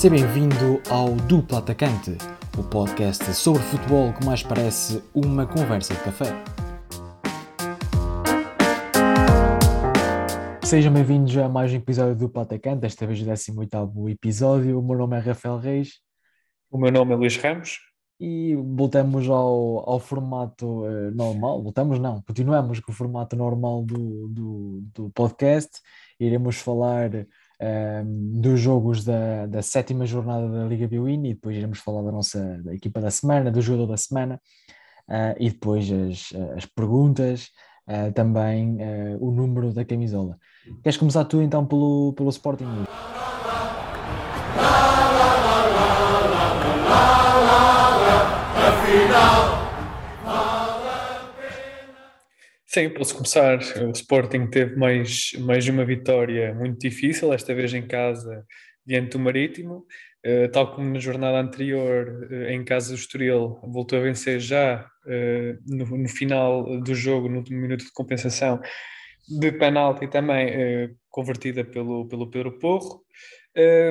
Seja bem-vindo ao Duplo Atacante, o podcast sobre futebol que mais parece uma conversa de café. Sejam bem-vindos a mais um episódio do Duplo Atacante, desta vez o 18 episódio. O meu nome é Rafael Reis. O meu nome é Luís Ramos. E voltamos ao, ao formato uh, normal, voltamos não, continuamos com o formato normal do, do, do podcast. Iremos falar um, dos jogos da, da sétima jornada da Liga Biwin e depois iremos falar da nossa da equipa da semana, do jogador da semana uh, e depois as, as perguntas, uh, também uh, o número da camisola. Queres começar tu então pelo, pelo Sporting? Afinal Sim, posso começar. O Sporting teve mais, mais uma vitória muito difícil, esta vez em casa, diante do Marítimo. Uh, tal como na jornada anterior, uh, em casa do Estoril, voltou a vencer já uh, no, no, final do jogo, no minuto de compensação, de penalti também, convertida pelo, pelo Pedro Porro.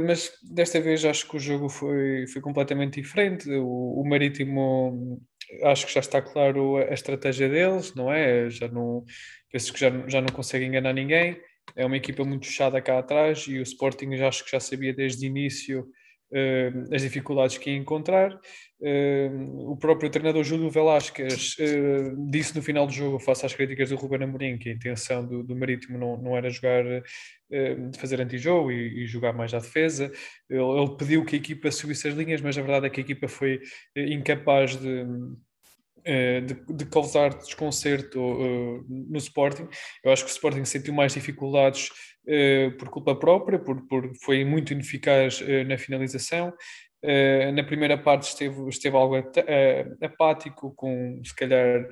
mas desta vez acho que o jogo foi, foi completamente diferente. O, o Marítimo acho que já está claro a estratégia deles, não é? Já não, penso que já, já não consegue enganar ninguém. É uma equipa muito fechada cá atrás e o Sporting já acho que já sabia desde o início uh, as dificuldades que ia encontrar. Uh, o próprio treinador Júlio Velasquez uh, disse no final do jogo, face às críticas do Ruben Amorim, que a intenção do, do Marítimo não, não era jogar, de fazer antijogo e, e jogar mais à defesa. Ele, ele, pediu que a equipa subisse as linhas, mas a verdade é que a equipa foi incapaz de de, de, causar desconcerto uh, no Sporting. Eu acho que o Sporting sentiu mais dificuldades uh, por culpa própria, por, por foi muito ineficaz uh, na finalização. na primeira parte esteve, esteve algo apático, com se calhar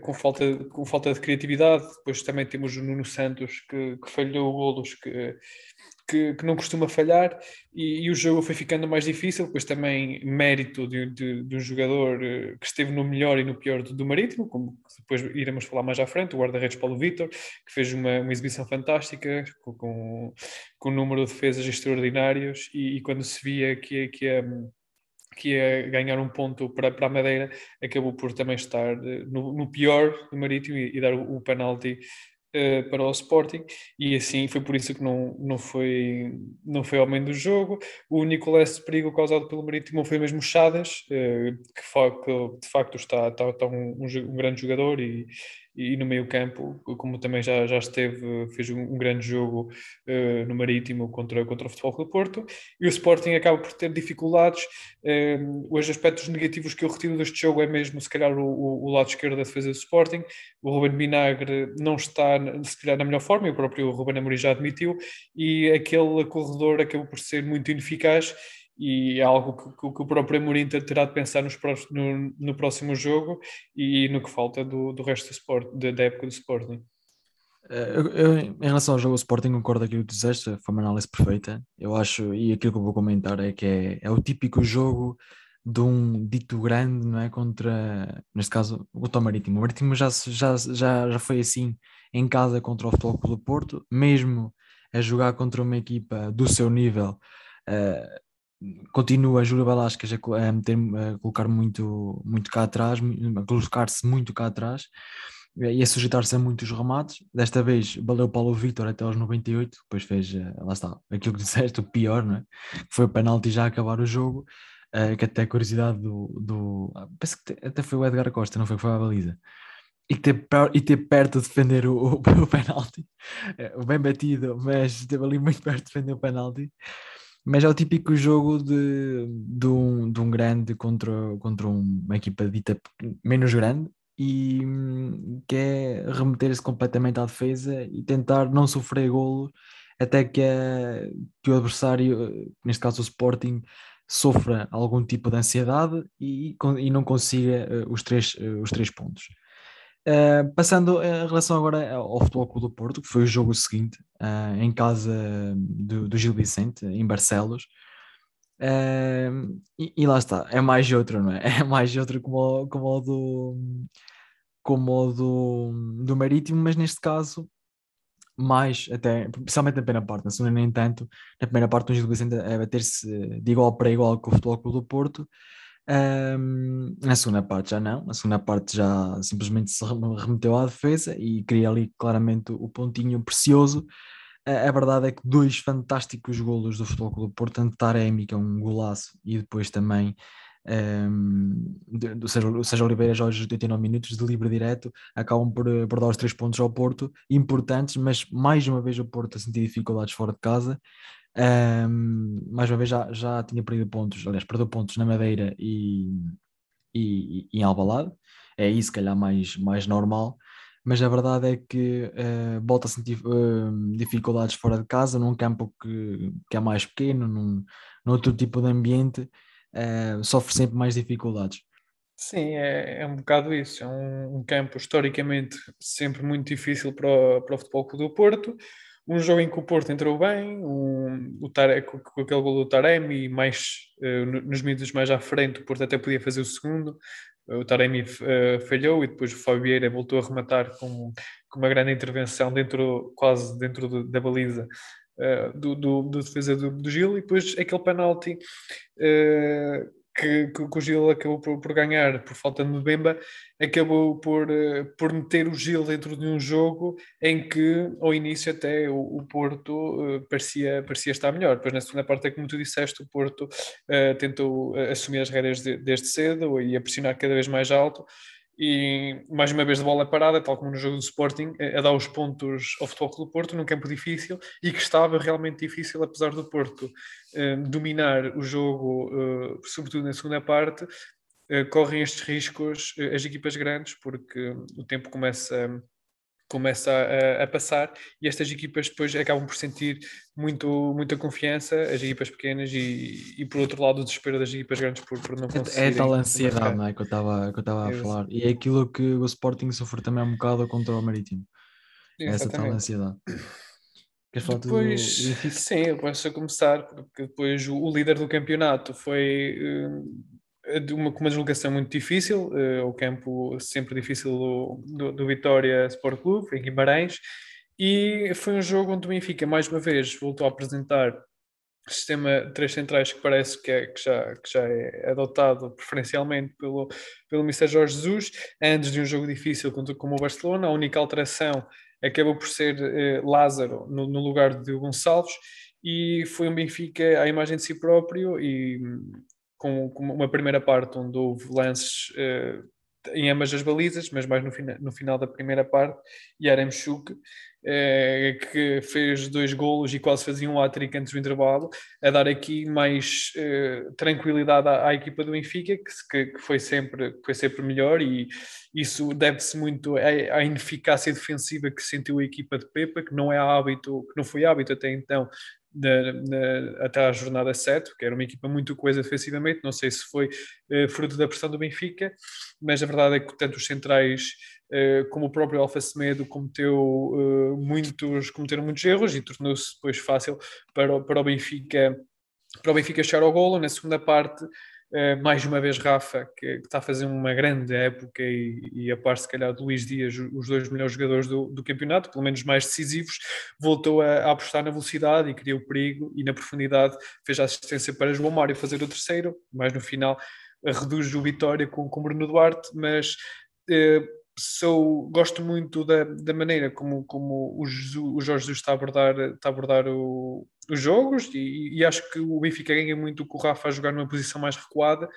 com, falta, com falta de criatividade. Depois também temos o Nuno Santos que, que falhou golos que que, que não costuma falhar e, e, o jogo foi ficando mais difícil, depois também mérito de, de, de um jogador eh, que esteve no melhor e no pior do, do Marítimo, como depois iremos falar mais à frente, o guarda-redes Paulo Vitor, que fez uma, uma exibição fantástica, com, com, com, um número de defesas extraordinários e, e quando se via que, que a que ia ganhar um ponto para, para a Madeira, acabou por também estar eh, no, no pior do Marítimo e, e dar o, o penalti uh, para o Sporting e assim foi por isso que não, não, foi, não foi homem do jogo. O único lance de perigo causado pelo Marítimo foi mesmo Chadas, uh, que, que, de facto está, está, está um, um, grande jogador e, e no meio campo, como também já, já esteve, fez um, um grande jogo uh, no Marítimo contra, contra o Futebol do Porto, e o Sporting acaba por ter dificuldades. Uh, os aspectos negativos que eu retiro deste jogo é mesmo, se calhar, o, o, lado esquerdo da defesa do Sporting. O Ruben Vinagre não está, se calhar, na melhor forma, e o próprio Ruben Amorim já admitiu, e aquele corredor acabou por ser muito ineficaz e é algo que, que, o próprio Amorim terá de pensar nos próximos, no, no, próximo jogo e no que falta do, do resto do sport, da, época do Sporting. Eh, eu, eu, em relação ao jogo do Sporting, concordo aquilo que disseste, foi uma análise perfeita. Eu acho, e aquilo que eu vou comentar é que é, é o típico jogo de um dito grande, não é? Contra, neste caso, o Tom Marítimo. O Marítimo já, já, já, já foi assim em casa contra o Futebol Clube do Porto, mesmo a jogar contra uma equipa do seu nível. Uh, continua Júlio Velasquez a, a, meter, a colocar muito, muito cá atrás, a colocar-se muito cá atrás e a sujeitar-se a muitos remates. Desta vez valeu Paulo Vitor até aos 98, depois fez, eh, lá está, aquilo que disseste, o pior, não é? foi o penalti já a acabar o jogo, uh, que até a curiosidade do, do ah, penso que até foi o Edgar Costa, não foi que foi a baliza. E ter, e ter perto de defender o, o, o penalti, eh, bem batido, mas esteve ali muito perto de defender o penalti mas é o típico jogo de, de, um, de um grande contra, contra uma equipa dita menos grande e hum, que é remeter-se completamente à defesa e tentar não sofrer golos até que, a, que o adversário, neste caso o Sporting, sofra algum tipo de ansiedade e, e não consiga uh, os, três, uh, os três pontos. Uh, passando em relação agora ao Futebol Clube do Porto, que foi o jogo seguinte, uh, em casa do, do, Gil Vicente, em Barcelos, uh, e, e, lá está, é mais outro, não é? É mais outro como como o, do, como o do, do Marítimo, mas neste caso mais, até, especialmente na primeira parte, na segunda nem tanto, na primeira parte o Gil Vicente é bater-se de igual para igual com o Futebol Clube do Porto, um, na segunda parte já não, na segunda parte já simplesmente se remeteu à defesa e queria ali claramente o pontinho precioso. A, a verdade é que dois fantásticos golos do Futebol Clube do Porto, tanto Taremi, que é um golaço, e depois também um, do Sérgio Oliveira já aos 89 minutos de livre direto acabam por, por dar os três pontos ao Porto, importantes, mas mais uma vez o Porto a sentir dificuldades fora de casa. Um, mais uma vez já, já tinha perdido pontos, aliás, perdeu pontos na Madeira e, e, e em Albalade, é isso, se calhar, mais, mais normal. Mas a verdade é que uh, volta a sentir uh, dificuldades fora de casa, num campo que, que é mais pequeno, num, num outro tipo de ambiente, uh, sofre sempre mais dificuldades. Sim, é, é um bocado isso. É um, um, campo historicamente sempre muito difícil para o, para o Futebol Clube do Porto. Um jogo em que o Porto entrou bem, um, o Tare, com, com, aquele gol do Taremi, mais, uh, nos minutos mais à frente, o Porto até podia fazer o segundo. O Taremi uh, falhou e depois o Fabieira voltou a rematar com, com uma grande intervenção dentro, quase dentro da baliza do, do, do, defesa do, do, Gil, e depois aquele penalti que, que, que, o Gil acabou por, por, ganhar por falta de Mbemba, acabou por, uh, por meter o Gil dentro de um jogo em que ao início até o, o Porto parecia, parecia estar melhor. Depois na segunda parte, é como tu disseste, o Porto tentou assumir as rédeas de, desde cedo e a pressionar cada vez mais alto e mais uma vez de bola parada, tal como no jogo do Sporting, a dar os pontos ao Futebol Clube do Porto num campo difícil e que estava realmente difícil, apesar do Porto eh, dominar o jogo, eh, sobretudo na segunda parte, eh, correm estes riscos as equipas grandes, porque o tempo começa começa a, a, passar e estas equipas depois acabam por sentir muito, muita confiança, as equipas pequenas e, e por outro lado o desespero das equipas grandes por, por não conseguir. É, tal ansiedade não é, que eu estava que eu estava a falar e é aquilo que o Sporting sofreu também um bocado contra o Marítimo. É essa tal ansiedade. Queres falar depois, do... sim, eu posso começar porque depois o, o líder do campeonato foi uh, de uma, com uma deslocação muito difícil, uh, o campo sempre difícil do, do, do, Vitória Sport Clube, em Guimarães, e foi um jogo onde o Benfica, mais uma vez, voltou a apresentar sistema três centrais que parece que, é, que, já, que já é adotado preferencialmente pelo, pelo Mr. Jorge Jesus, antes de um jogo difícil contra, como o Barcelona, a única alteração acabou por ser uh, Lázaro no, no lugar de Gonçalves, e foi um Benfica à imagem de si próprio e com, com uma primeira parte onde houve lances uh, em ambas as balizas, mas mais no, fina, no final da primeira parte, Yaremchuk, uh, que fez dois golos e quase fazia um hat antes do intervalo, a dar aqui mais uh, tranquilidade à, à, equipa do Benfica, que, que, foi, sempre, foi sempre melhor e isso deve-se muito à, à, ineficácia defensiva que sentiu a equipa de Pepa, que não é hábito, que não foi hábito até então na, na, até à jornada 7, que era uma equipa muito coesa defensivamente, não sei se foi uh, fruto da pressão do Benfica, mas a verdade é que tanto os centrais uh, como o próprio Alfa Semedo cometeu, uh, muitos, cometeram muitos erros e tornou-se depois fácil para, para o Benfica para o Benfica chegar ao golo, na segunda parte mais uma vez Rafa, que, que, está a fazer uma grande época e, e a par se calhar de Luís Dias, os dois melhores jogadores do, do campeonato, pelo menos mais decisivos, voltou a, a, apostar na velocidade e criou perigo e na profundidade fez a assistência para João Mário fazer o terceiro, mas no final reduz o Vitória com, com Bruno Duarte, mas uh, sou, gosto muito da, da maneira como, como o, Jesus, o Jorge Jesus está a abordar, está a abordar o, os jogos e, e, acho que o Benfica ganha muito com o Rafa a jogar numa posição mais recuada,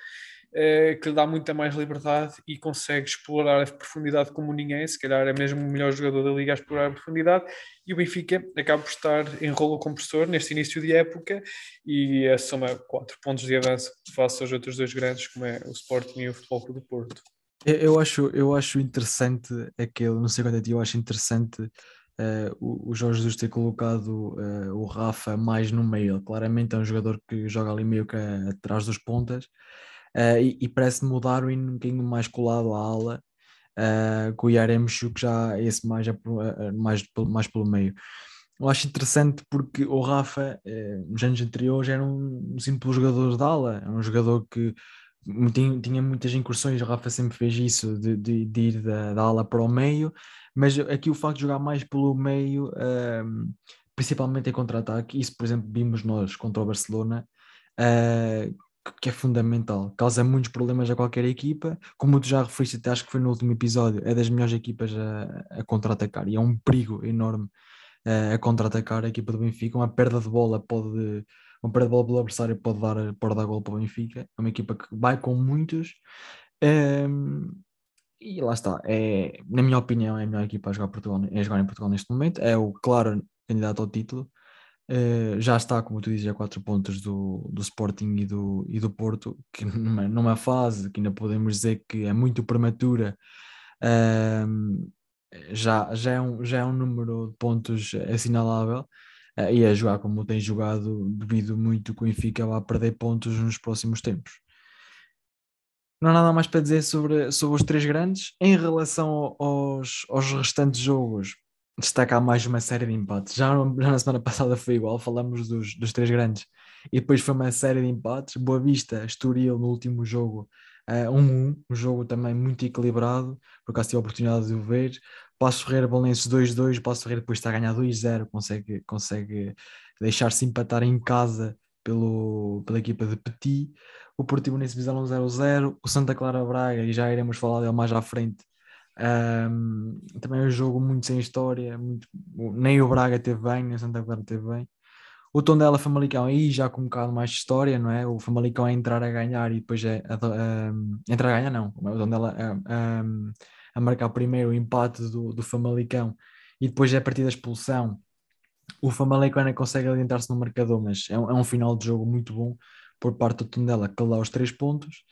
eh, que lhe dá muita mais liberdade e consegue explorar a profundidade como ninguém, se calhar é mesmo o melhor jogador da liga a explorar a profundidade e o Benfica acaba por estar em rolo compressor neste início de época e a soma quatro pontos de avanço face aos outros dois grandes como é o Sporting e o Futebol Clube do Porto. Eu acho, eu acho interessante aquele, não sei quanto é eu acho interessante uh, o, o, Jorge Jesus ter colocado uh, o Rafa mais no meio. Claramente é um jogador que joga ali meio que atrás dos pontas uh, e, e, parece mudar o um bocadinho mais colado à ala, com o Yaremchu que já é esse mais, mais, mais pelo meio. Eu acho interessante porque o Rafa, nos anos anteriores, era um simples jogador de ala, é um jogador que tinha, tinha muitas incursões, o Rafa sempre fez isso, de, de, de ir da, da, ala para o meio, mas aqui o facto de jogar mais pelo meio, um, principalmente em contra-ataque, isso por exemplo vimos nós contra o Barcelona, uh, que é fundamental, causa muitos problemas a qualquer equipa, como tu já referiste, acho que foi no último episódio, é das melhores equipas a, a contra-atacar, e é um perigo enorme uh, a contra-atacar a equipa do Benfica, uma perda de bola pode uma perda de bola pelo adversário pode dar, pode dar gol para o Benfica. É uma equipa que vai com muitos. Um, e lá está. É, na minha opinião, é a melhor equipa a jogar, Portugal, a jogar em Portugal neste momento. É o claro candidato ao título. Uh, já está, como tu dizes, a quatro pontos do, do Sporting e do, e do Porto, que numa, numa fase que ainda podemos dizer que é muito prematura, uh, já, já, é um, já é um número de pontos assinalável uh, e a jogar como tem jogado, devido muito que o Benfica vá perder pontos nos próximos tempos. Não há nada mais para dizer sobre, sobre os três grandes. Em relação aos, aos restantes jogos, destacar mais uma série de empates. Já, já na semana passada foi igual, falamos dos, dos três grandes e depois foi uma série de empates. Boa Vista, Estoril no último jogo, 1-1, uh, um, um jogo também muito equilibrado, por acaso tive a oportunidade de o ver. Passo Ferreira Balenços 2-2, Passo Ferreira depois está a ganhar 2-0, consegue, consegue deixar-se empatar em casa pelo, pela equipa de Petit. O Portimonense Vizela 0-0, o Santa Clara Braga, e já iremos falar dele mais à frente. Um, também é um jogo muito sem história, muito, nem o Braga teve bem, nem o Santa Clara teve bem. O Tondela Famalicão aí já com um bocado mais de história, não é? O Famalicão é entrar a ganhar e depois é entrar a ganhar, não. O Tondela é, a marcar primeiro o empate do, do Famalicão e depois é a partir da expulsão o Famalicão ainda consegue adiantar-se no marcador, mas é um, é um, final de jogo muito bom por parte do Tondela que dá os três pontos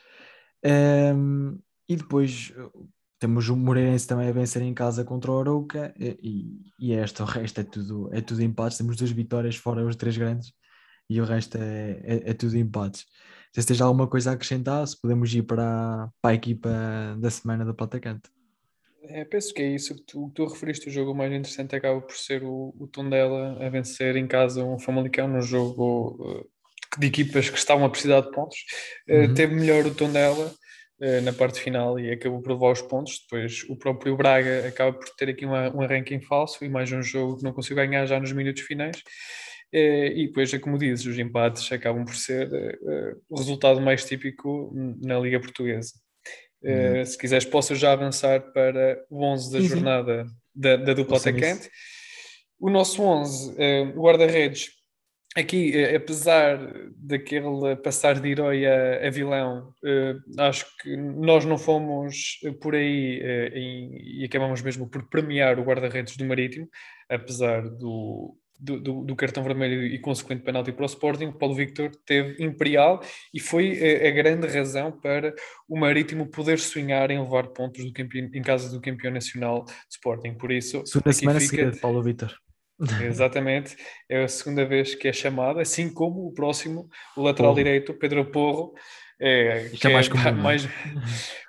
um, e depois uh, temos o Moreirense também a vencer em casa contra o Arouca e, e esta, o resto é tudo, é tudo empates, temos duas vitórias fora os três grandes e o resto é, é, é tudo empates. Se tens alguma coisa a acrescentar, se podemos ir para, para a equipa da semana do Patacante. É, penso que é isso que tu, tu referiste. O jogo mais interessante acaba por ser o, o Tondela a vencer em casa um Famalicão num jogo uh, de equipas que estavam a precisar de pontos. Uh, uhum. Teve melhor o Tondela uh, na parte final e acabou por levar os pontos. Depois o próprio Braga acaba por ter aqui uma, um ranking falso e mais um jogo que não conseguiu ganhar já nos minutos finais. E depois, é como dizes, os empates acabam por ser o resultado mais típico na Liga Portuguesa. Uh, se quiseres, posso já avançar para o 11 da sim, jornada da, da dupla atacante. O nosso 11, uh, eh, guarda-redes, aqui, uh, apesar daquele passar de herói a, a vilão, acho que nós não fomos por aí em, e acabamos mesmo por premiar o guarda-redes do Marítimo, apesar do, do, do, do, cartão vermelho e consequente penalti para o Sporting, Paulo Victor teve imperial e foi a, eh, a, grande razão para o Marítimo poder sonhar em levar pontos campeão, em casa do campeão nacional de Sporting. Por isso, segunda semana fica... seguida Paulo Victor. Exatamente, é a segunda vez que é chamado, assim como o próximo, o lateral Porro. direito, Pedro Porro, é, que é mais, comum, é? mais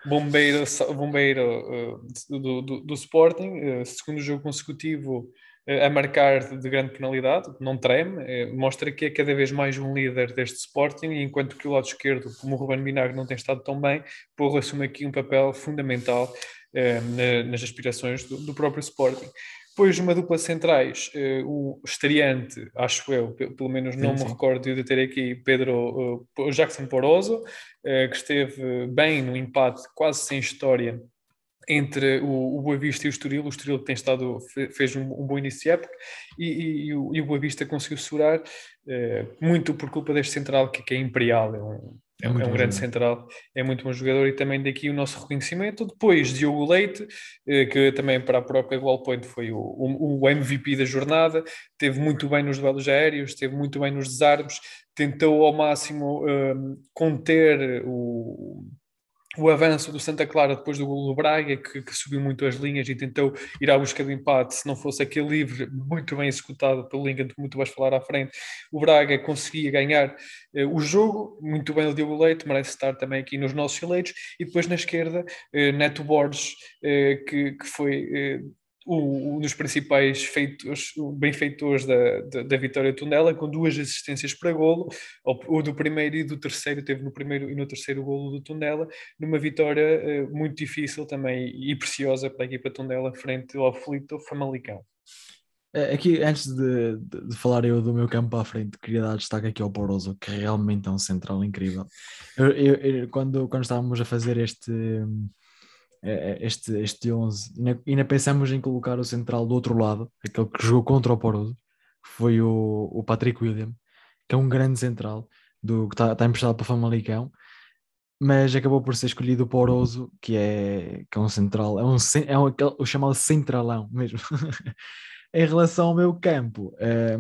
bombeiro, bombeiro uh, do, do, do, Sporting, uh, segundo jogo consecutivo a marcar de grande penalidade, não treme, eh, mostra que é cada vez mais um líder deste Sporting, enquanto que o lado esquerdo, como o Ruben Minagre não tem estado tão bem, Porro assume aqui um papel fundamental eh, nas aspirações do, do, próprio Sporting. Depois, uma dupla centrais, eh, o estreante, acho eu, pelo menos não sim, me recordo de ter aqui Pedro Jackson Poroso, que esteve bem no empate, quase sem história entre o, o Boa Vista e o Estoril. O Estoril tem estado, fez um, um bom início de época e, e, e, o, e, o, Boa Vista conseguiu segurar, eh, muito por culpa deste central que, que é imperial. É um, é, é um grande central, é muito bom jogador e também daqui o nosso reconhecimento. Depois, Diogo Leite, eh, que também para a própria Goal Point foi o, o, MVP da jornada, teve muito bem nos duelos aéreos, teve muito bem nos desarmes, tentou ao máximo um, eh, conter o o avanço do Santa Clara depois do gol do Braga, que, que, subiu muito as linhas e tentou ir à busca do empate, se não fosse aquele livre muito bem executado pelo Lincoln, que muito vais falar à frente, o Braga conseguia ganhar eh, o jogo, muito bem o Diogo Leite, merece estar também aqui nos nossos eleitos, e depois na esquerda, eh, Neto Borges, eh, que, que foi um dos principais feitos, benfeitores da, da, da, vitória de Tondela, com duas assistências para golo, o, do primeiro e do terceiro, teve no primeiro e no terceiro golo do Tondela, numa vitória uh, muito difícil também e preciosa para a equipa Tondela frente ao Filipe Famalicão. É, aqui, antes de, de, de, falar eu do meu campo a frente, queria dar destaque aqui ao Poroso, que realmente é um central incrível. Eu, eu, eu, quando, quando estávamos a fazer este, é, é, este, este 11. Ainda, ainda pensamos em colocar o central do outro lado, aquele que jogou contra o Poroso, foi o, o Patrick William, que é um grande central, do, que está tá emprestado para o Famalicão, mas acabou por ser escolhido o Poroso, que é, que é um central, é, um, é um, aquele, o chamado centralão mesmo. em relação ao meu campo, é,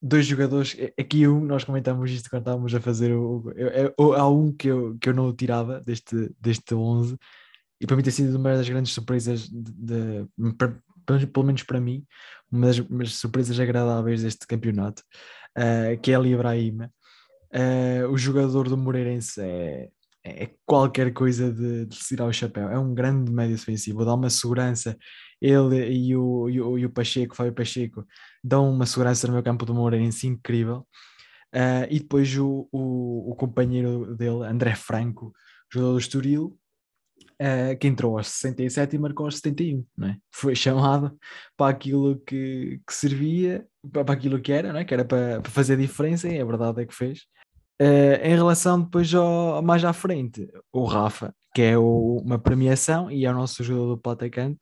dois jogadores, aqui um, nós comentamos isto quando estávamos a fazer o, o, há um que eu, que eu não tirava deste, deste 11, e para mim tem sido uma das grandes surpresas, de, de, de, pelo menos para mim, uma das, uma das surpresas agradáveis deste campeonato, uh, que é Ali Ibrahima. Uh, o jogador do Moreirense é, é qualquer coisa de, de tirar o chapéu, é um grande médio defensivo, dá uma segurança. Ele e o, e o, e o Pacheco, Fábio Pacheco, dão uma segurança no meu campo do Moreirense incrível. Uh, e depois o, o, o, companheiro dele, André Franco, jogador do Estoril, uh, que entrou aos 67 e marcou aos 71, não é? Foi chamado para aquilo que, que servia, para, aquilo que era, não é? Que era para, para fazer diferença e a verdade é que fez. Uh, em relação depois ao, mais à frente, o Rafa, que é o, uma premiação e é o nosso jogador do atacante,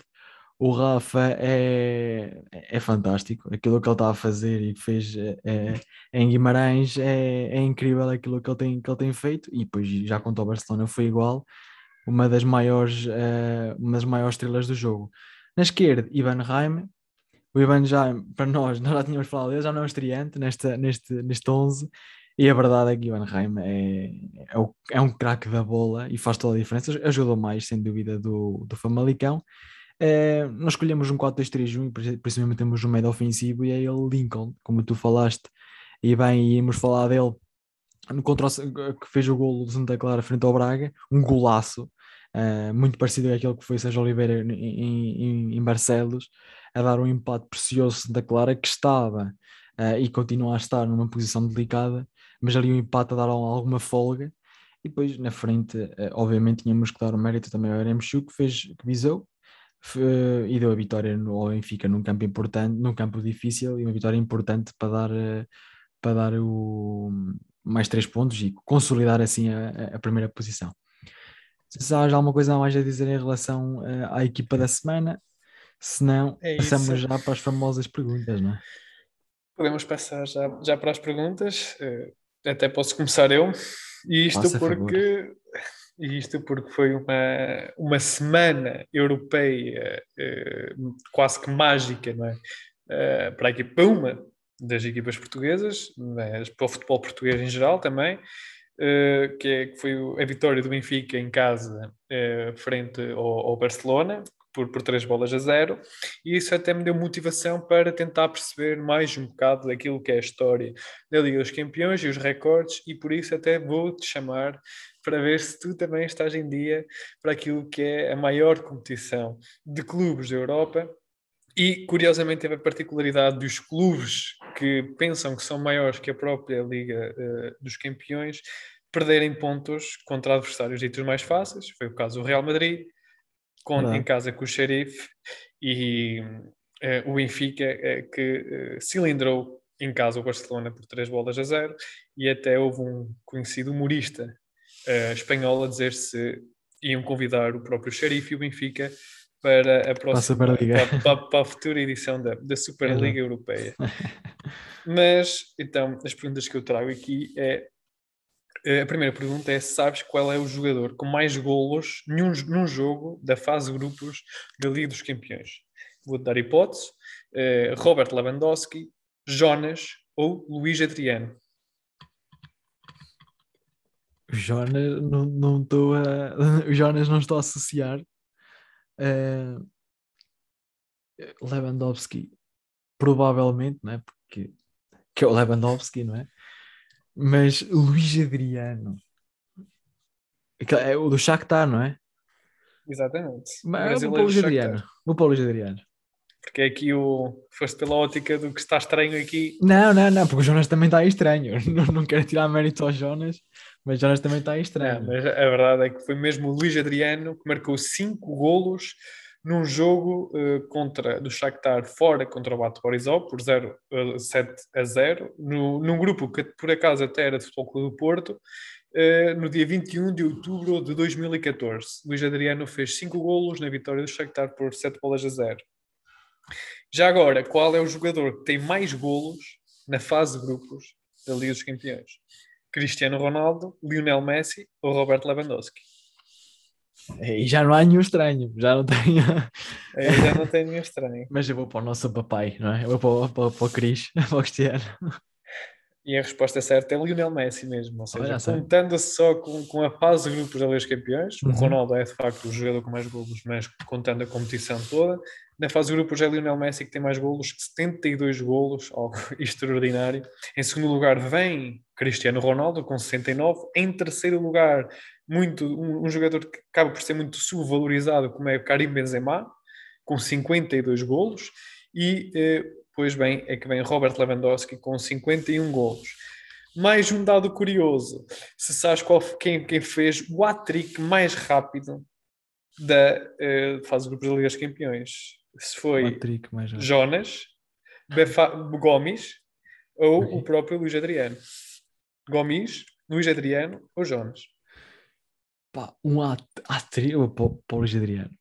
o Rafa é, é fantástico, aquilo que ele está a fazer e fez é, em Guimarães é, é incrível aquilo que ele, tem, que ele tem feito e depois já contra o Barcelona foi igual uma das maiores, uh, uma das maiores estrelas do jogo. Na esquerda, Ivan Raime. O Ivan já, para nós, nós já tínhamos falado dele, já não é um estreante neste, neste, neste 11. E a verdade é que Ivan Raime é, é, é um craque da bola e faz toda a diferença. Ajudou mais, sem dúvida, do, do Famalicão. É, nós escolhemos um 4-2-3-1 e temos um médio ofensivo e é ele Lincoln, como tu falaste. E bem, íamos falar dele no contra que fez o golo do Santa Clara frente ao Braga, um golaço, uh, muito parecido àquele que foi Sérgio Oliveira em, em, em, Barcelos, a dar um empate precioso Santa Clara, que estava uh, e continua a estar numa posição delicada, mas ali um empate a dar alguma folga. E depois na frente, uh, obviamente, tínhamos que dar o mérito também ao Eremchu, que fez, que visou e deu a vitória ao Benfica num campo importante, num campo difícil e uma vitória importante para dar, para dar o, mais três pontos e consolidar assim a, a primeira posição. Se há alguma coisa a mais a dizer em relação uh, à equipa da semana, se não, é passamos já para as famosas perguntas, não é? Podemos passar já, já para as perguntas, uh, até posso começar eu, e isto porque e isto porque foi uma, uma semana europeia uh, quase que mágica, não é? Uh, para a equipa, uma das equipas portuguesas, mas para o futebol português em geral também, uh, que, é, que foi a vitória do Benfica em casa uh, frente ao, ao, Barcelona, por, por três bolas a zero, e isso até me deu motivação para tentar perceber mais um bocado daquilo que é a história da Liga dos Campeões e os recordes, e por isso até vou-te chamar para ver se tu também estás em dia para aquilo que é a maior competição de clubes da Europa e, curiosamente, teve a particularidade dos clubes que pensam que são maiores que a própria Liga uh, dos Campeões perderem pontos contra adversários ditos mais fáceis. Foi o caso do Real Madrid, com, em casa com o Sheriff, e uh, o Benfica, uh, que cilindrou em casa o Barcelona por 3 bolas a 0, e até houve um conhecido humorista espanhol a dizer se iam convidar o próprio Sheriff e o Benfica para a próxima para, para, para, a futura edição da, da Superliga uhum. Europeia. Mas então as perguntas que eu trago aqui é eh, a primeira pergunta é: sabes qual é o jogador com mais golos num, num jogo da fase grupos da Liga dos Campeões? Vou-te dar hipótese: uh, Robert Lewandowski, Jonas ou Luís Adriano. Jonas, não estou a. Jonas não estou a associar, Uh, Lewandowski, provavelmente, não é? Porque que é o Lewandowski, não é? Mas Luís Adriano, é o do Shakhtar, não é? Exatamente. Mas vou para o Luís Adriano. Vou para o Luís Adriano. Porque é aqui o. Foste pela ótica do que está estranho aqui. Não, não, não, porque o Jonas também está aí estranho. Não, não quero tirar mérito ao Jonas, mas o Jonas também está aí estranho. Não, mas a verdade é que foi mesmo o Luís Adriano que marcou 5 golos num jogo uh, contra, do Shakhtar fora contra o Bate Borisov por 0, uh, 7 a 0, no, num grupo que por acaso até era de Futebol Clube do Porto, uh, no dia 21 de outubro de 2014. Luís Adriano fez 5 golos na vitória do Shakhtar por 7 bolas a 0. Já agora, qual é o jogador que tem mais golos na fase de grupos da Liga dos Campeões? Cristiano Ronaldo, Lionel Messi ou Roberto Lewandowski? E já não há nenhum estranho, já não tenho. Eu já não tenho nenhum estranho. Mas eu vou para o nosso papai, não é? Eu vou para, para, para o Cris, para o Cristiano. E a resposta certa é Lionel Messi mesmo, ou seja, contando-se só com, com a fase de grupos da Liga dos Campeões, uhum. o Ronaldo é de facto o jogador com mais golos, mas contando a competição toda, na fase de grupos é Lionel Messi que tem mais golos, 72 golos, algo extraordinário. Em segundo lugar vem Cristiano Ronaldo com 69, em terceiro lugar muito um, um jogador que acaba por ser muito subvalorizado como é o Karim Benzema, com 52 golos, e eh, Pois bem, é que vem Robert Lewandowski com 51 golos. Mais um dado curioso: se sabes qual, quem, quem fez o hat-trick mais rápido da uh, fase de grupos da Liga dos Campeões? Se foi Jonas, Befa, Gomes ou okay. o próprio Luís Adriano. Gomes, Luís Adriano ou Jonas? Pá, um hat-trick para o Luís Adriano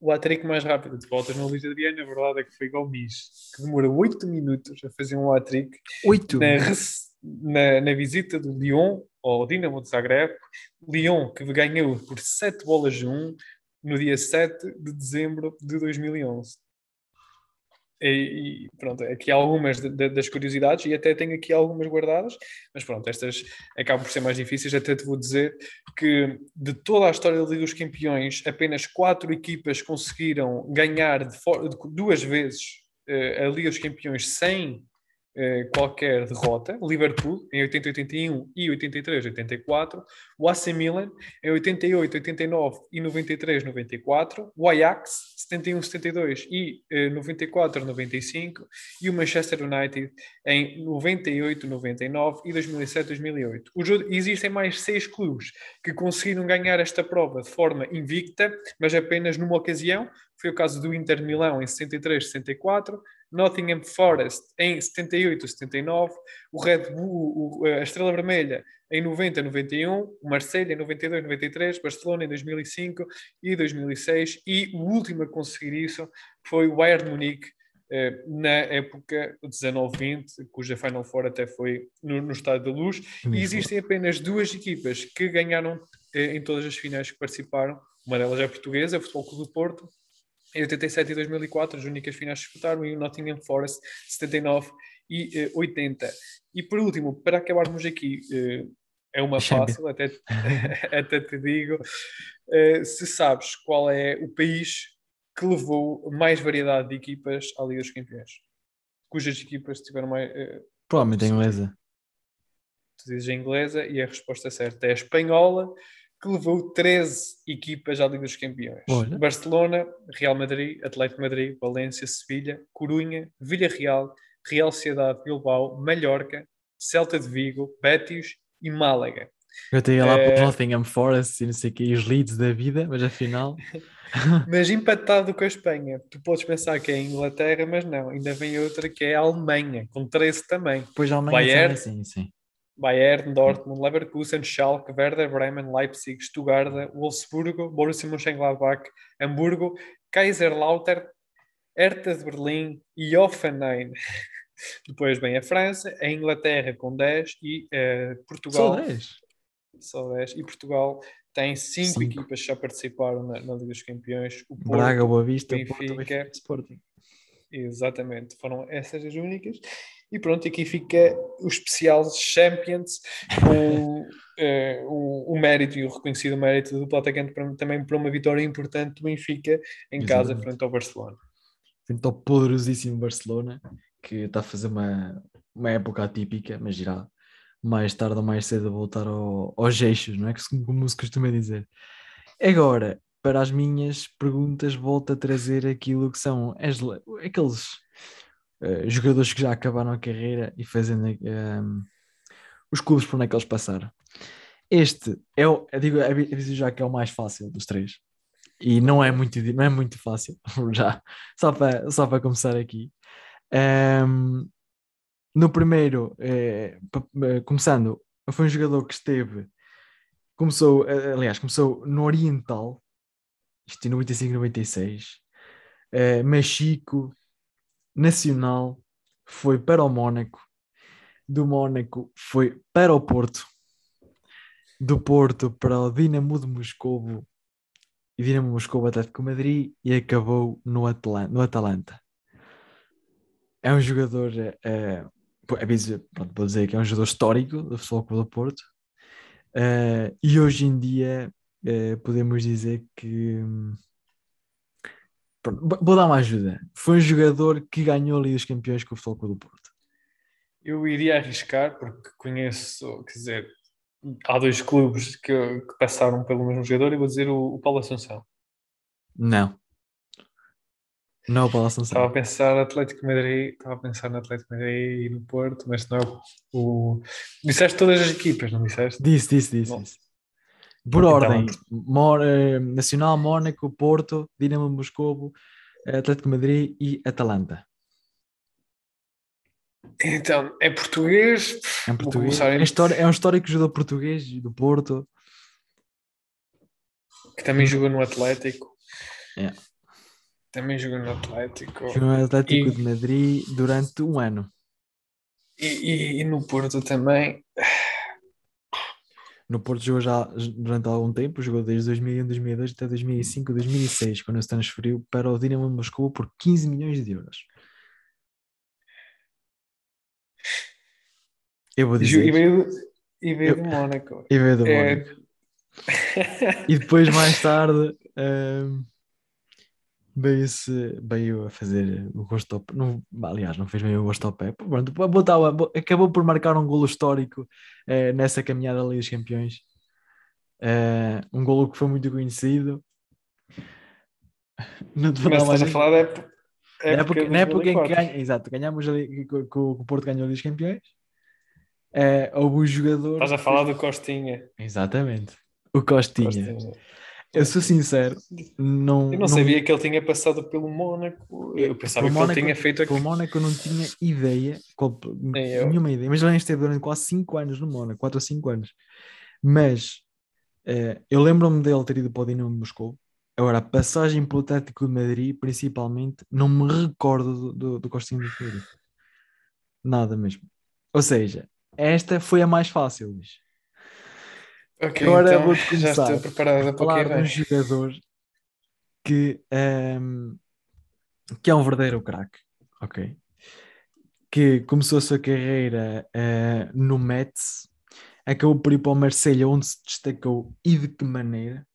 o hat-trick mais rápido de voltas no Luís Adriano, a verdade é que foi Gomes, que demora 8 minutos a fazer um hat-trick. 8? Na, na, na, visita do Lyon ao Dinamo de Zagreb. Lyon que ganhou por 7 bolas a 1 no dia 7 de dezembro de 2011. E, pronto, aqui há algumas de, de, das curiosidades e até tenho aqui algumas guardadas, mas pronto, estas acabam por ser mais difíceis. Até te vou dizer que de toda a história da Liga dos Campeões, apenas quatro equipas conseguiram ganhar de, duas vezes uh, a Liga dos Campeões sem eh, qualquer derrota. Liverpool em 80, 81 e 83, 84. O AC Milan em 88, 89 e 93, 94. O Ajax 71, 72 e 94, eh, 95. E o Manchester United em 98, 99 e 2007, 2008. O jogo, existem mais seis clubes que conseguiram ganhar esta prova de forma invicta, mas apenas numa ocasião. Foi o caso do Inter Milão em 63, 64, Nottingham Forest em 78, 79, o Red Bull, a Estrela Vermelha em 90, 91, o Marseille em 92, 93, Barcelona em 2005 e 2006 e o último a conseguir isso foi o Bayern Munique eh, na época 19-20, cuja Final Four até foi no, no Estádio da Luz, e existem apenas duas equipas que ganharam eh, em todas as finais que participaram, uma delas é portuguesa, o Futebol Clube do Porto, em 87 e 2004, as únicas finais que disputaram, e o Nottingham Forest, 79 e uh, 80. E por último, para acabarmos aqui, uh, é uma fácil, até, até te digo, uh, se sabes qual é o país que levou mais variedade de equipas à Liga dos Campeões, cujas equipas tiveram mais. Provavelmente a inglesa. Tu dizes a inglesa e a resposta certa é a espanhola, que levou 13 equipas à Liga dos Campeões. Olha. Barcelona, Real Madrid, Atlético Madrid, Valência, Sevilha, Corunha, Villarreal, Real Sociedade Bilbao, Mallorca, Celta de Vigo, Betis e Málaga. Eu até ia lá é... para o Nottingham Forest e não sei o que, os leads da vida, mas afinal... mas empatado com a Espanha. Tu podes pensar que é a Inglaterra, mas não. Ainda vem outra que é a Alemanha, com 13 também. Pois a Alemanha Bayern, sim, sim. Bayern, Dortmund, Leverkusen, Schalke, Werder Bremen, Leipzig, Stuttgart, Wolfsburgo, Borussia Mönchengladbach, Hamburgo, Kaiserslautern, Hertha de Berlim e Hoffenheim. Depois vem a França, a Inglaterra com 10 e uh, Portugal. Só 10? Só 10. E Portugal tem 5 equipas que já participaram na, na, Liga dos Campeões. O Porto, Braga, Boa Vista, Benfica, Porto, Sporting. Exatamente, foram essas as únicas. E pronto, aqui fica o especial Champions com uh, o, o, mérito e o reconhecido mérito do duplo atacante também para uma vitória importante do Benfica em Exatamente. casa frente ao Barcelona. Frente ao poderosíssimo Barcelona, que está a fazer uma, uma época atípica, mas irá mais tarde ou mais cedo voltar ao, aos eixos, não é? Como se costuma dizer. Agora, para as minhas perguntas, volto a trazer aquilo que são as, aqueles uh, jogadores que já acabaram a carreira e fazendo uh, os clubes por onde é que eles passaram. Este é o, eu digo, aviso já que é o mais fácil dos três. E não é muito, não é muito fácil, já, só para, só para começar aqui. Um, no primeiro, eh, começando, foi um jogador que esteve, começou, aliás, começou no Oriental, isto em 95, 96, uh, Mexico, Nacional, foi para o Mónaco, do Mónaco foi para o Porto, do Porto para o Dinamo de Moscovo e Dinamo Moscovo Atlético Madrid e acabou no, Atla no Atalanta. É um jogador, uh, é, pronto, vou dizer que é um jogador histórico do Futebol do Porto. Uh, e hoje em dia uh, podemos dizer que pronto, vou dar uma ajuda. Foi um jogador que ganhou ali os campeões com o Futebol do Porto. Eu iria arriscar porque conheço, quer dizer, há dois clubes que, que passaram pelo mesmo jogador e vou dizer o, o Paulo Assunção. Não. Não é o Paulo Assunção. Estava a pensar Atlético Madrid, estava a pensar no Atlético Madrid e no Porto, mas não é o, o... Disseste todas as equipas, não disseste? Disse, disse, disse. disse. Por então, ordem, Mor eh, Nacional, Mónaco, Porto, Dinamo Moscovo, Atlético Madrid e Atalanta. Então, é português. É, português. É, história, é um histórico jogador português do Porto. Que também jogou no Atlético. É. Também jogou no Atlético. Jogou no Atlético e... de Madrid durante um ano. E, e, e, no Porto também. No Porto jogou já durante algum tempo, jogou desde 2001, 2002 até 2005, 2006, quando se transferiu para o Dinamo Moscou por 15 milhões de euros. Eu vou dizer. E veio, e veio do Mónaco. E veio do é... Mónaco. e depois, mais tarde, um, veio, veio a fazer o gosto ao não Aliás, não fez bem o gosto ao pé. Pronto, botar, acabou por marcar um golo histórico uh, nessa caminhada ali dos campeões. Uh, um golo que foi muito conhecido. Não te Mas estás a falar da época, época, na época em que ganha, exato, ganhamos ali, que, o Porto ganhou ali os campeões é, houve um jogador. Estás a falar do Costinha. Exatamente. O Costinha. Costinha. Eu sou sincero, não. Eu não, não, sabia que ele tinha passado pelo Mónaco. Eu pensava que Mónaco, ele tinha feito aqui. Pelo Mónaco eu não tinha ideia, nenhuma ideia, mas ele esteve durante quase 5 anos no Mónaco, 4 ou 5 anos. Mas uh, eu lembro-me dele ter ido para o Dinamo de Moscou. Agora, a passagem pelo Atlético de Madrid, principalmente, não me recordo do, do, do Costinha de Madrid. Nada mesmo. Ou seja, esta foi a mais fácil, Luís. Ok, Agora então, vou-te começar já estou preparada a falar de um jogador que, um, ehm, que é um verdadeiro craque, ok? Que começou a sua carreira uh, no Mets, acabou por ir para o Marselha, onde se destacou e de que maneira.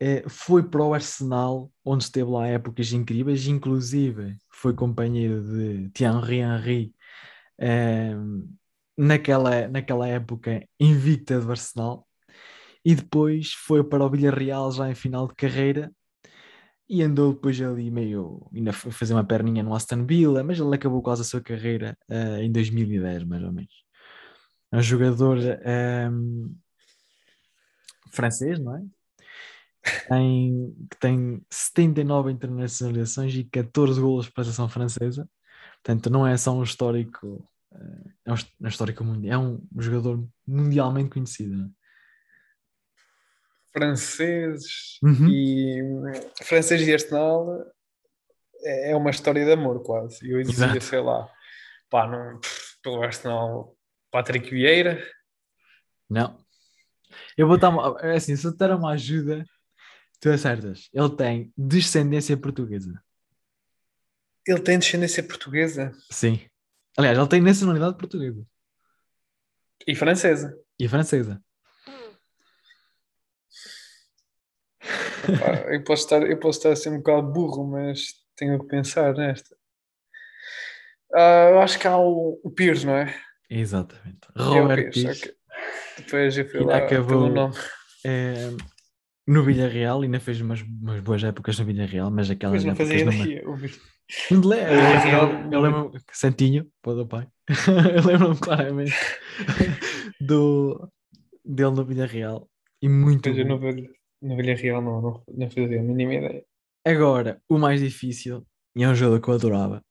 Uh, foi para o Arsenal, onde esteve lá épocas incríveis, inclusive foi companheiro de Thierry Henry um, ehm, naquela, naquela época invicta do Arsenal e depois foi para o Villarreal já em final de carreira e andou depois ali meio ainda foi fazer uma perninha no Aston Villa, mas ele acabou quase a sua carreira uh, em 2010 mais ou menos. É um jogador um, ehm, francês, não é? Tem, que tem 79 internacionalizações e 14 golos para a seleção francesa. Portanto, não é só um histórico é um, é histórico mundial, é um jogador mundialmente conhecido. É? Franceses uhum. e francês e Arsenal é, é uma história de amor quase. Eu dizia, Exato. sei lá, pá, não, pelo Arsenal, Patrick Vieira. Não. Eu vou dar uma, é assim, se eu te der uma ajuda, tu acertas. Ele tem descendência portuguesa. Ele tem descendência portuguesa? Sim. Aliás, ele tem nacionalidade portuguesa. E francesa. E francesa. eu, posso estar, eu posso estar a ser um bocado burro, mas tenho que pensar nesta. Uh, eu acho que há o, o Pires, não é? Exatamente. Robert é Pires. Okay. Depois eu fui lá acabou, pelo nome. É, no Villarreal, ainda fez umas, umas boas épocas no Villarreal, mas aquelas Mas não épocas fazia te lembro. Villarreal- Eu, eu lembro Santinho, pô do pai. eu lembro-me claramente do, dele no Villarreal. E muito Mas eu no, no Villarreal não, não, não fazia a mínima ideia. Agora, o mais difícil, e é um jogador que eu adorava.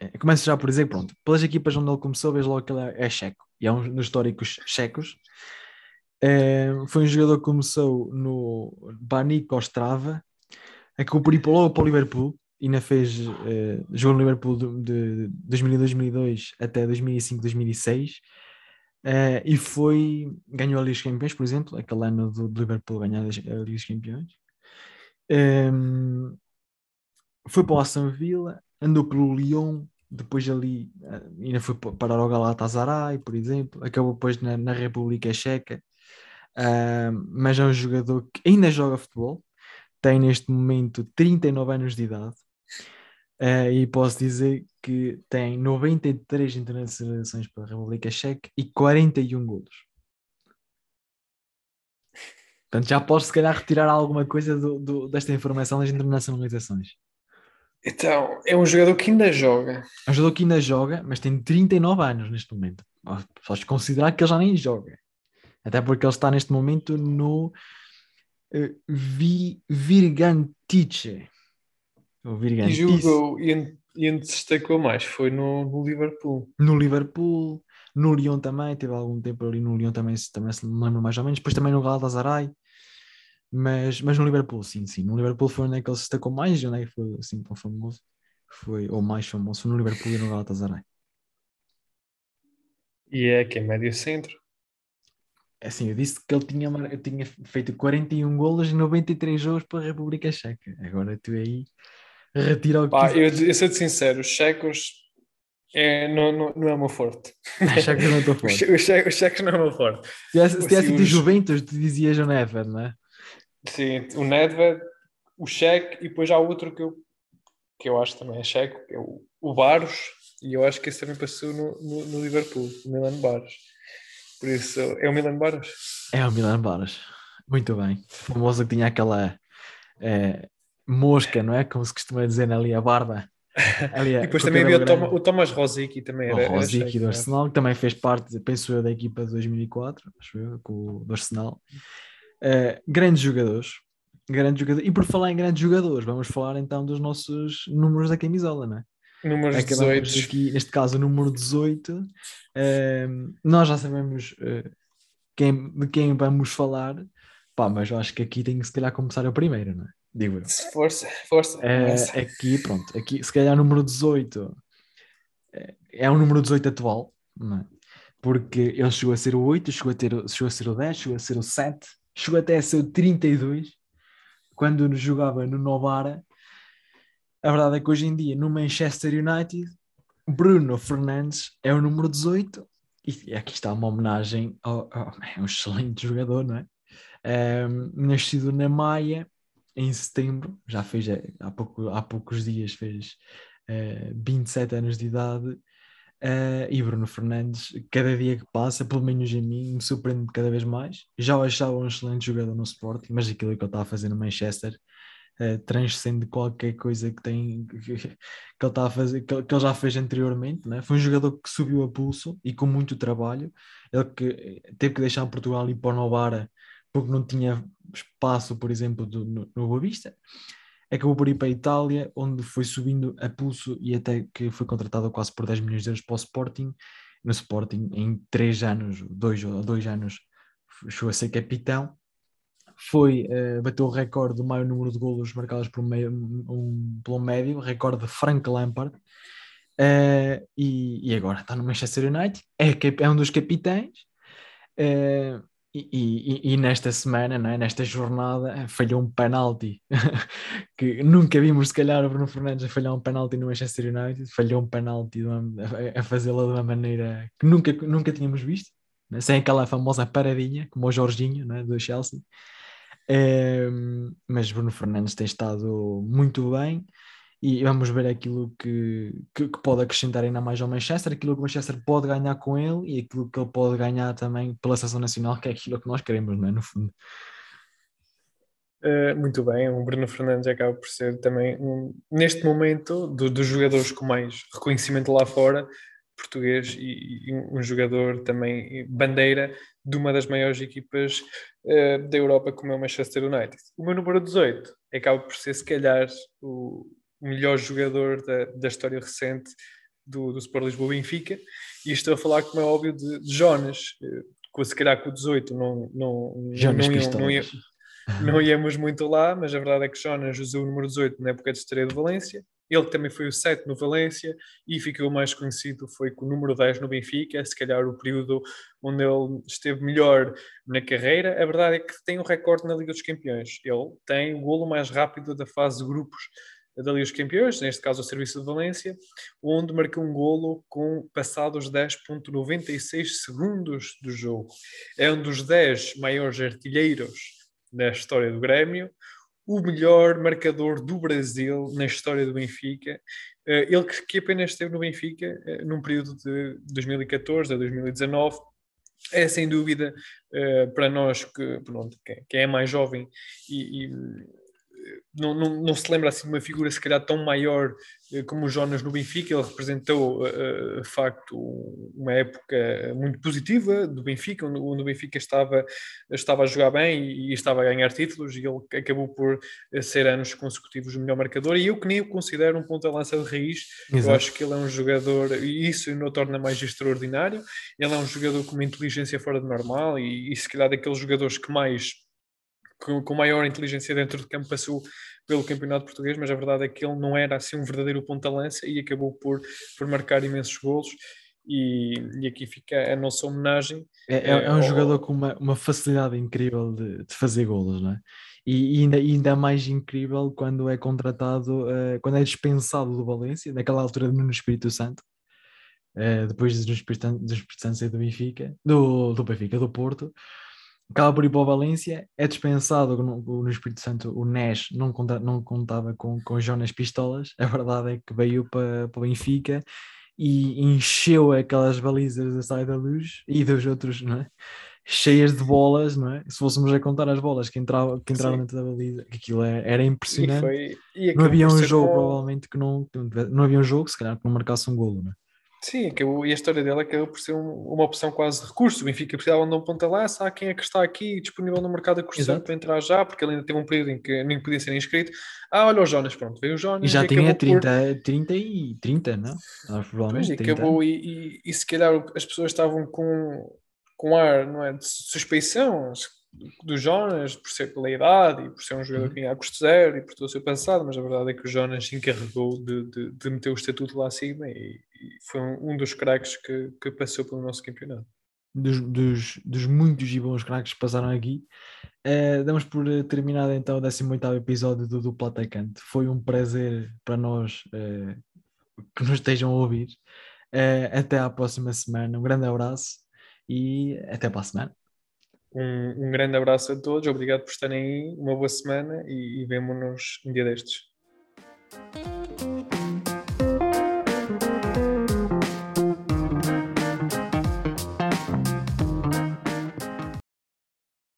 É, começo já por dizer, pronto, pelas equipas onde ele começou, vejo logo que ele é, é checo. E é um dos históricos checos. É, foi um jogador que começou no Banik Ostrava, por ir para- logo para o Liverpool, e ainda fez, eh, jogou no Liverpool de, de 2002-2002 até 2005-2006. Eh, e foi, ganhou a Liga dos Campeões, por exemplo, aquele ano do, do Liverpool ganhar a Liga dos Campeões. Foi para o Aston Villa, andou pelo Lyon, depois ali eh, ainda foi pa- parar ao Galatasaray, por exemplo, acabou depois na, na República Checa, Ahm, mas é um jogador que ainda joga futebol, tem neste momento 39 anos de idade, eh, e posso dizer que tem 93 internacionalizações pela República Checa e 41 golos. Portanto, já posso se calhar retirar alguma coisa do- do- desta informação das internacionalizações. Então, é um jogador que ainda joga. É um jogador que ainda joga, mas tem 39 anos neste momento. Podes considerar que ele já nem joga. Até porque ele está neste momento no eh, Vi, Virgantice. O E Virgantice. jogou e onde, e onde se destacou mais foi no, no Liverpool. No Liverpool, no Lyon também, teve algum tempo ali no Lyon também, se- também se me lembro mais ou menos. Depois também no Galatasaray. Mas, mas no Liverpool, sim, sim. No Liverpool foi onde é que ele se destacou mais e onde é que foi assim tão famoso. Foi, ou mais famoso, foi no Liverpool e no Galatasaray. E é que é médio centro. Assim, eu disse que ele tinha, tinha feito 41 golos e 93 jogos para a República Checa. Agora tu aí retira o que Pá, eu, eu sou-te sincero, os checos é, não, não, não é o meu forte. Os checos não estão fortes. che- os che- os checos não é o meu forte. Se tivesse, se tivesse Assim, os- Juventus, tu dizias o Never, não é? Sim, o Nedved, o Cheque e depois há outro que eu, que eu acho também é checo, que é o, o Baros, e eu acho que esse também passou no, no, no Liverpool, o Milan Baros. Por isso, é o Milan Baros. É o Milan Baros. Muito bem. O famoso que tinha aquela eh, mosca, não é? Como se costuma dizer ali, a barba. Ali, E depois também havia o, grande. o Thomas Rosicky também O era, era Rosicky checo, do não é? Arsenal, que também fez parte, penso eu, da equipa de 2004, acho eu, com o do Arsenal. Eh, grandes jogadores. Grandes jogadores. E por falar em grandes jogadores, vamos falar então dos nossos números da camisola, não é? Números Acabamos 18. aqui, neste caso, o número 18. Ehm, nós já sabemos eh, quem, de quem vamos falar, pá, mas eu acho que aqui tem que se calhar começar o primeiro, não é? Digo eu. Força, força. Começa. aqui, pronto, aqui se calhar o número 18 eh, é o número 18 atual, não é? Porque ele chegou a ser o 8, chegou a, ter, chegou a ser o 10, chegou a ser o 7, chegou até a ser o 32, quando jogava no Novara. A verdade é que hoje em dia, no Manchester United, Bruno Fernandes é o número 18 e aqui está uma homenagem ao, ao- é um excelente jogador, não é? Ehm, nascido na Maia em setembro, já fez eh, há, pouco, há poucos dias, fez eh, 27 anos de idade. eh, e Bruno Fernandes, cada dia que passa, pelo menos em mim, me surpreende cada vez mais. Já o achava um excelente jogador no Sporting, mas aquilo que ele está a fazer no Manchester eh, transcende qualquer coisa que tem que, que ele está a fazer, que, que ele já fez anteriormente, né? Foi um jogador que subiu a pulso e com muito trabalho. Ele que eh, teve que deixar Portugal e ir para o Novara porque não tinha espaço, por exemplo, do, no, no Boa Vista. Acabou por ir para a Itália, onde foi subindo a pulso e até que foi contratado quase por 10 milhões de euros para o Sporting. No Sporting, em 3 anos, 2 ou 2 anos, chegou a ser capitão foi, eh, bateu o recorde do maior número de golos marcados por um, meio, um, pelo médio, recorde de Frank Lampard. Eh, e, e agora está no Manchester United, é, é um dos capitães. eh, e, e- e nesta semana, não é? nesta jornada, falhou um penalti que nunca vimos, se calhar, o Bruno Fernandes a falhar um penalti no Manchester United. Falhou um penalti uma- a, fazê-lo de uma maneira que nunca, nunca tínhamos visto, né? sem aquela famosa paradinha, como o Jorginho não é? do Chelsea. Ehm, mas Bruno Fernandes tem estado muito bem e vamos ver aquilo que, que, que pode acrescentar ainda mais ao Manchester, aquilo que o Manchester pode ganhar com ele e aquilo que ele pode ganhar também pela seleção nacional, que é aquilo que nós queremos, não é? No fundo. Uh, muito bem, o Bruno Fernandes acaba por ser também, um, neste momento, do, dos jogadores com mais reconhecimento lá fora, português e, e um, jogador também bandeira de uma das maiores equipas uh, da Europa, como é o Manchester United. O meu número 18 acaba por ser, se calhar, o melhor jogador da, da história recente do, do Sport Lisboa Benfica, e estou a falar, como é óbvio, de, de Jonas, uh, com, se calhar com o 18 não, não, Jonas não, não, iam, não íamos muito lá, mas a verdade é que Jonas usou o número 18 na época de estreia de Valência. Ele também foi o 7 no Valência e ficou mais conhecido foi com o número 10 no Benfica, se calhar o período onde ele esteve melhor na carreira. A verdade é que tem um recorde na Liga dos Campeões. Ele tem o golo mais rápido da fase de grupos da Liga dos Campeões, neste caso o Serviço de Valência, onde marcou um golo com passados 10.96 segundos do jogo. É um dos 10 maiores artilheiros na história do Grêmio, o melhor marcador do Brasil na história do Benfica. Eh, ele que apenas esteve no Benfica eh, num período de 2014 a 2019. É sem dúvida eh, para nós que, pronto, quem é mais jovem e, e não, não, não, se lembra assim de uma figura se calhar tão maior eh, como o Jonas no Benfica, ele representou uh, de facto uma época muito positiva do Benfica, onde, o Benfica estava, estava a jogar bem e, e, estava a ganhar títulos. E ele acabou por ser anos consecutivos o melhor marcador. E eu que nem o considero um ponta-lança de raiz, Exato. eu acho que ele é um jogador e isso não o torna mais extraordinário, ele é um jogador com uma inteligência fora de normal e, e se calhar daqueles jogadores que mais com, com maior inteligência dentro de campo passou pelo campeonato português, mas a verdade é que ele não era assim um verdadeiro ponta-lança e acabou por, por marcar imensos golos. E, e aqui fica a nossa homenagem. É, é, é um ao... jogador com uma, uma facilidade incrível de, de fazer golos, não é? E, e ainda, ainda mais incrível quando é contratado, uh, quando é dispensado do Valência, naquela altura no Espírito Santo, uh, depois do Espírito, do Espírito Santo sair do Benfica, do, do Benfica, do Porto, acaba por ir para o Valência, é dispensado no, no Espírito Santo, o Nes não, conta, não contava com, com Jonas Pistolas, a verdade é que veio para, para o Benfica e encheu aquelas balizas da saída da luz e dos outros, não é? cheias de bolas, não é? Se fôssemos a contar as bolas que, entrava, que entraram Sim. dentro da baliza, que aquilo é, era impressionante. E foi, e não havia um jogo, bom... provavelmente, que não, não havia um jogo, se calhar, que não marcasse um golo, não é? Sim, acabou, e a história dela acabou por ser um, uma opção quase de recurso. O Benfica precisava de um ponta lá, sabe quem é que está aqui disponível no mercado a custo para entrar já, porque ele ainda teve um período em que nem podia ser inscrito. Ah, olha o Jonas, pronto, veio o Jonas. E já e tinha 30, por... 30 e 30, não? Ah, provavelmente. Pois, e acabou, e, e, e, se calhar as pessoas estavam com, com ar não é, de suspeição, do Jonas, por ser pela idade e por ser um jogador uhum. que ia a custo zero e por todo o seu passado, mas a verdade é que o Jonas se encarregou de, de, de meter o estatuto lá acima e foi um, um dos craques que, que passou pelo nosso campeonato. Dos, dos, dos muitos e bons craques que passaram aqui, uh, damos por terminado então o 18 episódio do Duplo Atacante. Foi um prazer para nós uh, que nos estejam a ouvir. Uh, até à próxima semana. Um grande abraço e até para a semana. Um, um, grande abraço a todos, obrigado por estarem aí, uma boa semana e, e vemo-nos um dia destes.